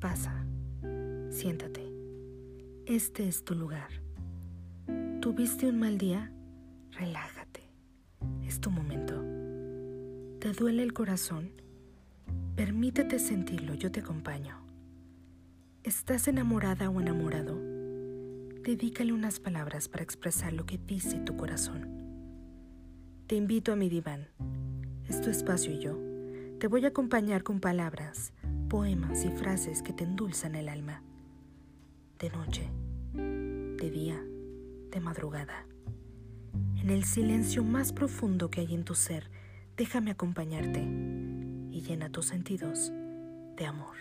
Pasa, siéntate. Este es tu lugar. ¿Tuviste un mal día? Relájate. Es tu momento. ¿Te duele el corazón? Permítete sentirlo, yo te acompaño. ¿Estás enamorada o enamorado? Dedícale unas palabras para expresar lo que dice tu corazón. Te invito a mi diván. Es tu espacio y yo te voy a acompañar con palabras, poemas y frases que te endulzan el alma. De noche, de día, de madrugada. En el silencio más profundo que hay en tu ser, déjame acompañarte y llena tus sentidos de amor.